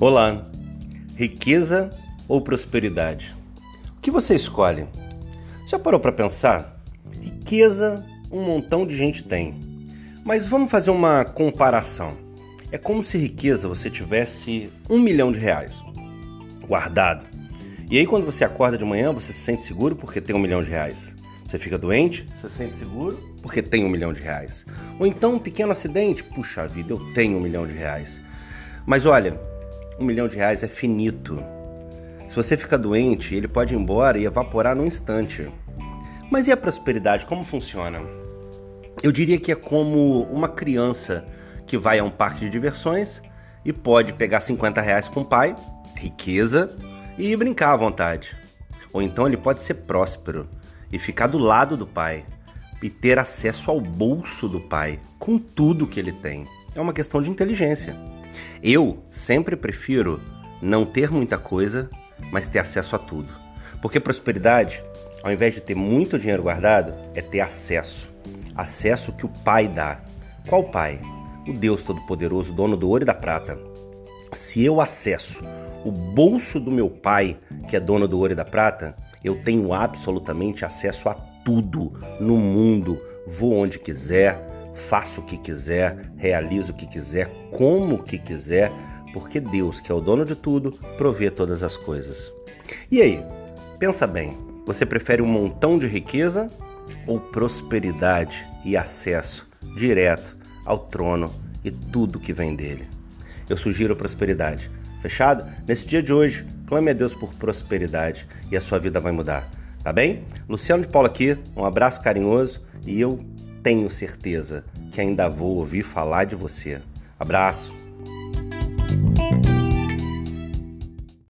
Olá, riqueza ou prosperidade? O que você escolhe? Já parou para pensar? Riqueza, um montão de gente tem. Mas vamos fazer uma comparação. É como se riqueza você tivesse um milhão de reais guardado. E aí, quando você acorda de manhã, você se sente seguro porque tem um milhão de reais. Você fica doente, você se sente seguro porque tem um milhão de reais. Ou então um pequeno acidente, puxa vida, eu tenho um milhão de reais. Mas olha, um milhão de reais é finito. Se você fica doente, ele pode ir embora e evaporar num instante. Mas e a prosperidade, como funciona? Eu diria que é como uma criança que vai a um parque de diversões e pode pegar 50 reais com o pai, riqueza, e brincar à vontade. Ou então ele pode ser próspero e ficar do lado do pai e ter acesso ao bolso do pai com tudo que ele tem. É uma questão de inteligência. Eu sempre prefiro não ter muita coisa, mas ter acesso a tudo. Porque prosperidade, ao invés de ter muito dinheiro guardado, é ter acesso. Acesso que o Pai dá. Qual Pai? O Deus Todo-Poderoso, dono do ouro e da prata. Se eu acesso o bolso do meu Pai, que é dono do ouro e da prata, eu tenho absolutamente acesso a tudo no mundo. Vou onde quiser, faço o que quiser, realizo o que quiser, como o que quiser, porque Deus, que é o dono de tudo, provê todas as coisas. E aí, pensa bem, você prefere um montão de riqueza ou prosperidade e acesso direto ao trono e tudo que vem dele? Eu sugiro prosperidade. Fechado? Nesse dia de hoje, clame a Deus por prosperidade e a sua vida vai mudar. Tá bem? Luciano de Paula aqui, um abraço carinhoso e eu tenho certeza que ainda vou ouvir falar de você. Abraço!